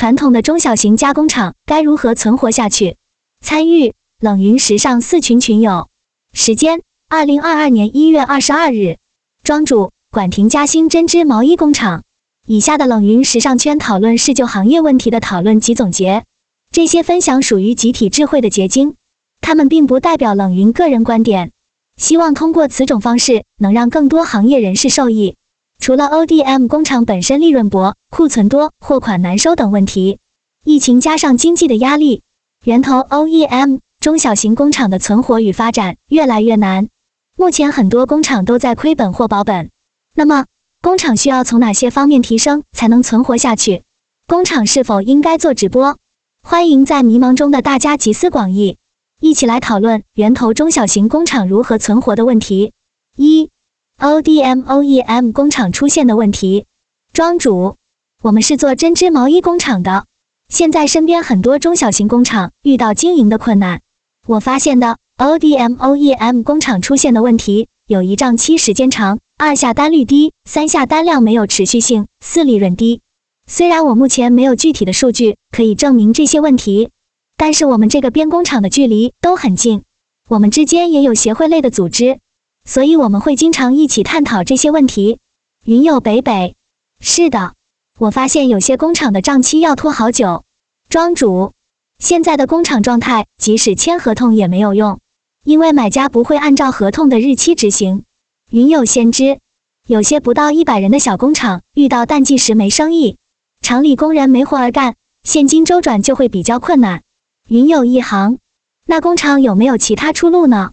传统的中小型加工厂该如何存活下去？参与冷云时尚四群群友，时间：二零二二年一月二十二日，庄主：管廷嘉兴针织毛衣工厂。以下的冷云时尚圈讨论是就行业问题的讨论及总结，这些分享属于集体智慧的结晶，他们并不代表冷云个人观点。希望通过此种方式，能让更多行业人士受益。除了 ODM 工厂本身利润薄、库存多、货款难收等问题，疫情加上经济的压力，源头 OEM 中小型工厂的存活与发展越来越难。目前很多工厂都在亏本或保本。那么，工厂需要从哪些方面提升才能存活下去？工厂是否应该做直播？欢迎在迷茫中的大家集思广益。一起来讨论源头中小型工厂如何存活的问题。一、ODM、OEM 工厂出现的问题。庄主，我们是做针织毛衣工厂的，现在身边很多中小型工厂遇到经营的困难。我发现的 ODM、OEM 工厂出现的问题有：一账期时间长，二下单率低，三下单量没有持续性，四利润低。虽然我目前没有具体的数据可以证明这些问题。但是我们这个边工厂的距离都很近，我们之间也有协会类的组织，所以我们会经常一起探讨这些问题。云友北北，是的，我发现有些工厂的账期要拖好久。庄主，现在的工厂状态，即使签合同也没有用，因为买家不会按照合同的日期执行。云友先知，有些不到一百人的小工厂遇到淡季时没生意，厂里工人没活儿干，现金周转就会比较困难。云有一行，那工厂有没有其他出路呢？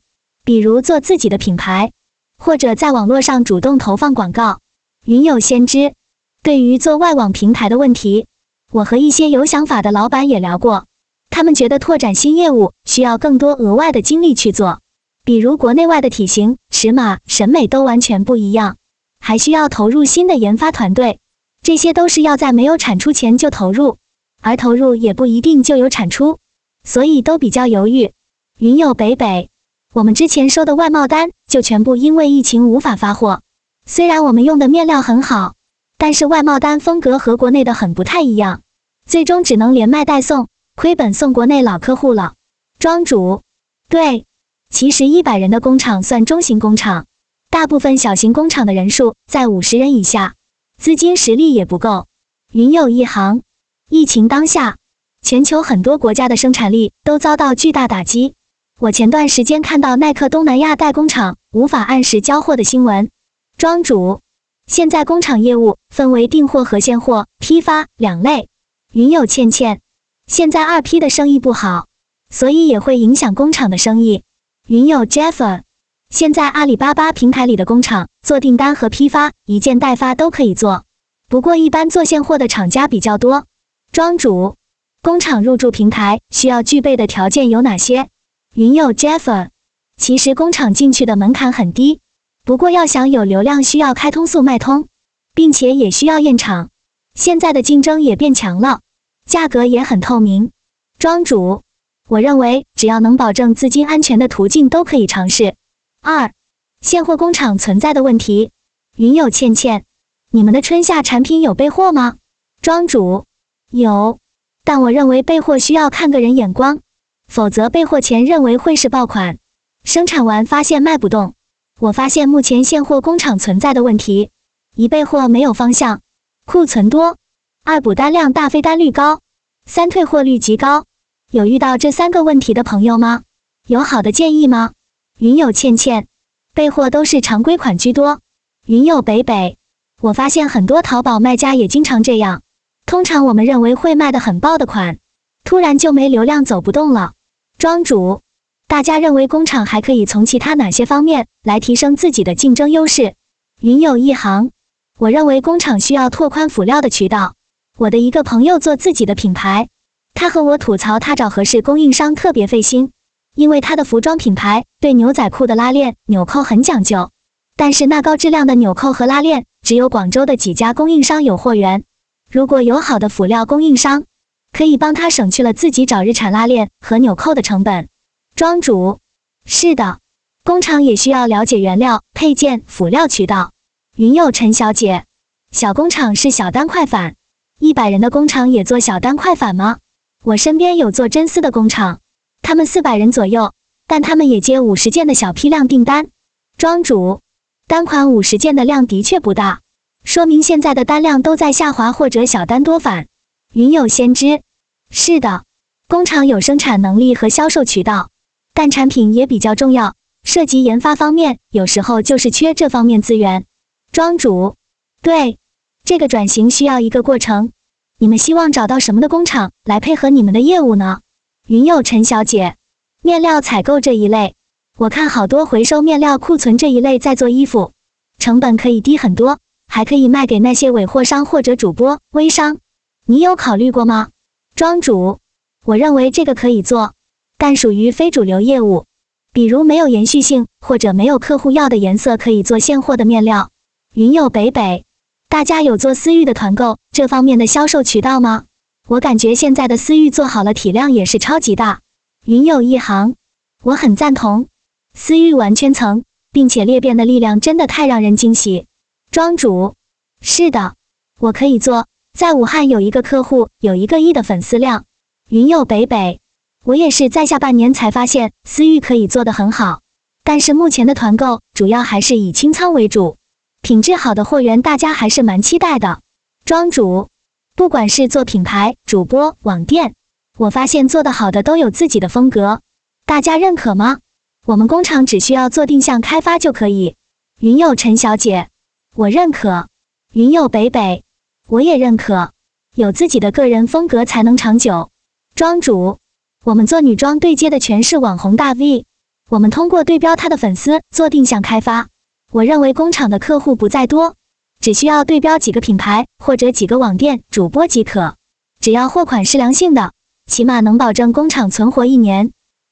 比如做自己的品牌，或者在网络上主动投放广告。云有先知，对于做外网平台的问题，我和一些有想法的老板也聊过，他们觉得拓展新业务需要更多额外的精力去做，比如国内外的体型、尺码、审美都完全不一样，还需要投入新的研发团队，这些都是要在没有产出前就投入，而投入也不一定就有产出。所以都比较犹豫。云有北北，我们之前收的外贸单就全部因为疫情无法发货。虽然我们用的面料很好，但是外贸单风格和国内的很不太一样，最终只能连卖带送，亏本送国内老客户了。庄主，对，其实一百人的工厂算中型工厂，大部分小型工厂的人数在五十人以下，资金实力也不够。云友一行，疫情当下。全球很多国家的生产力都遭到巨大打击。我前段时间看到耐克东南亚代工厂无法按时交货的新闻。庄主，现在工厂业务分为订货和现货、批发两类。云友倩倩，现在二批的生意不好，所以也会影响工厂的生意。云友 Jeffer，现在阿里巴巴平台里的工厂做订单和批发一件代发都可以做，不过一般做现货的厂家比较多。庄主。工厂入驻平台需要具备的条件有哪些？云友 Jeffer，其实工厂进去的门槛很低，不过要想有流量，需要开通速卖通，并且也需要验厂。现在的竞争也变强了，价格也很透明。庄主，我认为只要能保证资金安全的途径都可以尝试。二，现货工厂存在的问题。云友倩倩，你们的春夏产品有备货吗？庄主，有。但我认为备货需要看个人眼光，否则备货前认为会是爆款，生产完发现卖不动。我发现目前现货工厂存在的问题：一备货没有方向，库存多；二补单量大，非单率高；三退货率极高。有遇到这三个问题的朋友吗？有好的建议吗？云友倩倩，备货都是常规款居多。云友北北，我发现很多淘宝卖家也经常这样。通常我们认为会卖的很爆的款，突然就没流量走不动了。庄主，大家认为工厂还可以从其他哪些方面来提升自己的竞争优势？云有一行，我认为工厂需要拓宽辅料的渠道。我的一个朋友做自己的品牌，他和我吐槽他找合适供应商特别费心，因为他的服装品牌对牛仔裤的拉链纽扣很讲究，但是那高质量的纽扣和拉链只有广州的几家供应商有货源。如果有好的辅料供应商，可以帮他省去了自己找日产拉链和纽扣的成本。庄主，是的，工厂也需要了解原料、配件、辅料渠道。云友陈小姐，小工厂是小单快返，一百人的工厂也做小单快反吗？我身边有做真丝的工厂，他们四百人左右，但他们也接五十件的小批量订单。庄主，单款五十件的量的确不大，说明现在的单量都在下滑或者小单多返。云有先知，是的，工厂有生产能力和销售渠道，但产品也比较重要，涉及研发方面，有时候就是缺这方面资源。庄主，对，这个转型需要一个过程。你们希望找到什么的工厂来配合你们的业务呢？云有陈小姐，面料采购这一类，我看好多回收面料库存这一类在做衣服，成本可以低很多，还可以卖给那些尾货商或者主播微商。你有考虑过吗？庄主，我认为这个可以做，但属于非主流业务，比如没有延续性或者没有客户要的颜色可以做现货的面料。云有北北。大家有做私域的团购这方面的销售渠道吗？我感觉现在的私域做好了，体量也是超级大。云有一行，我很赞同私域玩圈层，并且裂变的力量真的太让人惊喜。庄主，是的，我可以做。在武汉有一个客户有一个亿的粉丝量。云友北北，我也是在下半年才发现私域可以做得很好，但是目前的团购主要还是以清仓为主。品质好的货源，大家还是蛮期待的。庄主，不管是做品牌、主播、网店，我发现做得好的都有自己的风格，大家认可吗？我们工厂只需要做定向开发就可以。云友陈小姐，我认可。云友北北，我也认可。有自己的个人风格才能长久。庄主，我们做女装对接的全是网红大 V，我们通过对标他的粉丝做定向开发。我认为工厂的客户不在多，只需要对标几个品牌或者几个网店主播即可。只要货款是良性的，起码能保证工厂存活一年。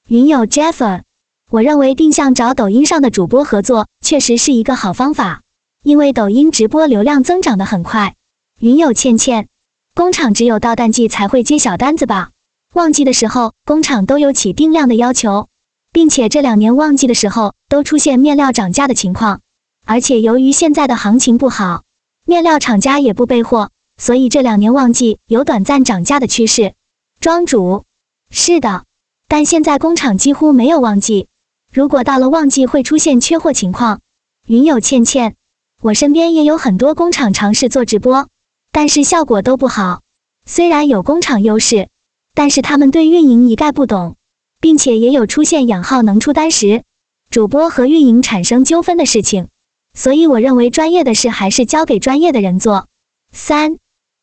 云友 Jeffer，我认为定向找抖音上的主播合作确实是一个好方法，因为抖音直播流量增长的很快。云友倩倩，工厂只有到淡季才会接小单子吧？旺季的时候，工厂都有起定量的要求，并且这两年旺季的时候都出现面料涨价的情况。而且由于现在的行情不好，面料厂家也不备货，所以这两年旺季有短暂涨价的趋势。庄主，是的，但现在工厂几乎没有旺季，如果到了旺季会出现缺货情况。云有倩倩，我身边也有很多工厂尝试做直播，但是效果都不好。虽然有工厂优势，但是他们对运营一概不懂，并且也有出现养号能出单时，主播和运营产生纠纷的事情。所以我认为专业的事还是交给专业的人做。三，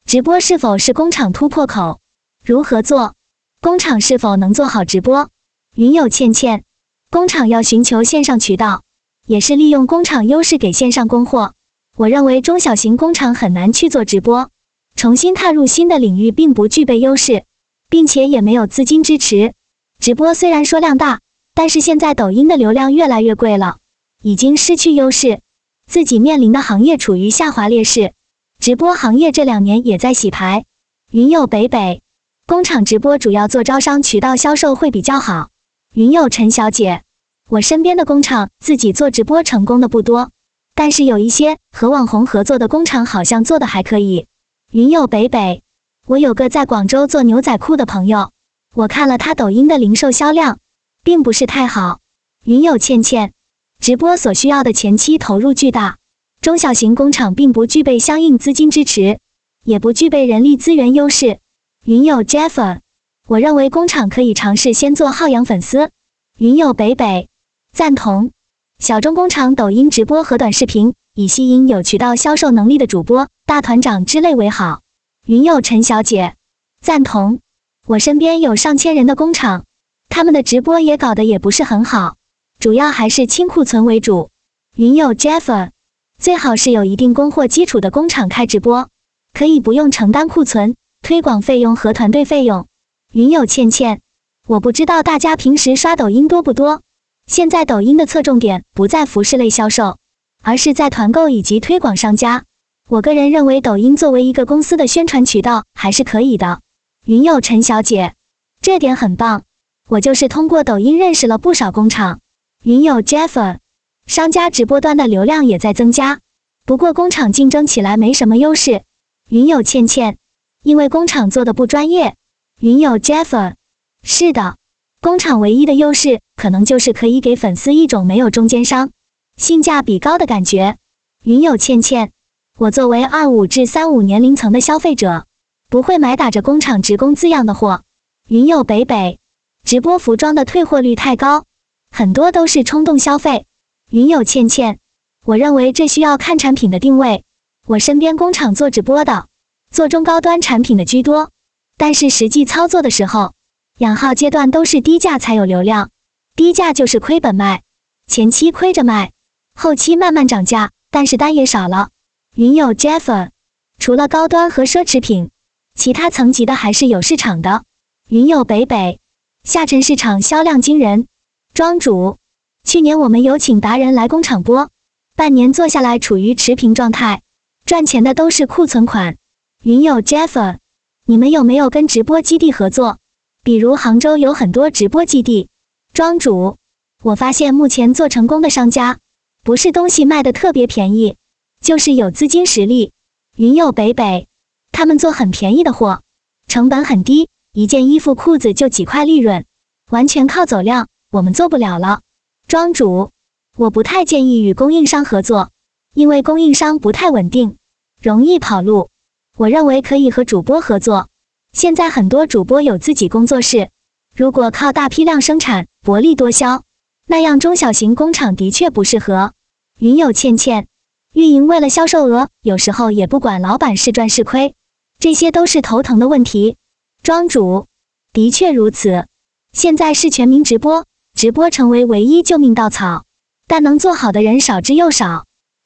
直播是否是工厂突破口？如何做？工厂是否能做好直播？云有倩倩，工厂要寻求线上渠道，也是利用工厂优势给线上供货。我认为中小型工厂很难去做直播，重新踏入新的领域并不具备优势，并且也没有资金支持。直播虽然说量大，但是现在抖音的流量越来越贵了，已经失去优势。自己面临的行业处于下滑劣势，直播行业这两年也在洗牌。云友北北，工厂直播主要做招商渠道销售会比较好。云友陈小姐，我身边的工厂自己做直播成功的不多，但是有一些和网红合作的工厂好像做的还可以。云友北北，我有个在广州做牛仔裤的朋友，我看了他抖音的零售销量，并不是太好。云友倩倩。直播所需要的前期投入巨大，中小型工厂并不具备相应资金支持，也不具备人力资源优势。云友 Jeffer，我认为工厂可以尝试先做好养粉丝。云友北北，赞同。小中工厂抖音直播和短视频以吸引有渠道销售能力的主播、大团长之类为好。云友陈小姐，赞同。我身边有上千人的工厂，他们的直播也搞得也不是很好。主要还是清库存为主。云友 Jeffer，最好是有一定供货基础的工厂开直播，可以不用承担库存、推广费用和团队费用。云友倩倩，我不知道大家平时刷抖音多不多。现在抖音的侧重点不在服饰类销售，而是在团购以及推广商家。我个人认为，抖音作为一个公司的宣传渠道还是可以的。云友陈小姐，这点很棒。我就是通过抖音认识了不少工厂。云友 Jeffer，商家直播端的流量也在增加，不过工厂竞争起来没什么优势。云友倩倩，因为工厂做的不专业。云友 Jeffer，是的，工厂唯一的优势可能就是可以给粉丝一种没有中间商、性价比高的感觉。云友倩倩，我作为二五至三五年龄层的消费者，不会买打着工厂职工字样的货。云友北北，直播服装的退货率太高，很多都是冲动消费。云友倩倩，我认为这需要看产品的定位。我身边工厂做直播的，做中高端产品的居多。但是实际操作的时候，养号阶段都是低价才有流量，低价就是亏本卖，前期亏着卖，后期慢慢涨价，但是单也少了。云友 Jeffer，除了高端和奢侈品，其他层级的还是有市场的。云友北北，下沉市场销量惊人。庄主，去年我们有请达人来工厂播，半年做下来处于持平状态，赚钱的都是库存款。云友 Jeffer。你们有没有跟直播基地合作？比如杭州有很多直播基地。庄主，我发现目前做成功的商家，不是东西卖的特别便宜，就是有资金实力。云友北北，他们做很便宜的货，成本很低，一件衣服裤子就几块利润，完全靠走量，我们做不了了。庄主，我不太建议与供应商合作，因为供应商不太稳定，容易跑路。我认为可以和主播合作。现在很多主播有自己工作室，如果靠大批量生产薄利多销，那样中小型工厂的确不适合。云友倩倩，运营为了销售额，有时候也不管老板是赚是亏，这些都是头疼的问题。庄主，的确如此。现在是全民直播，直播成为唯一救命稻草，但能做好的人少之又少。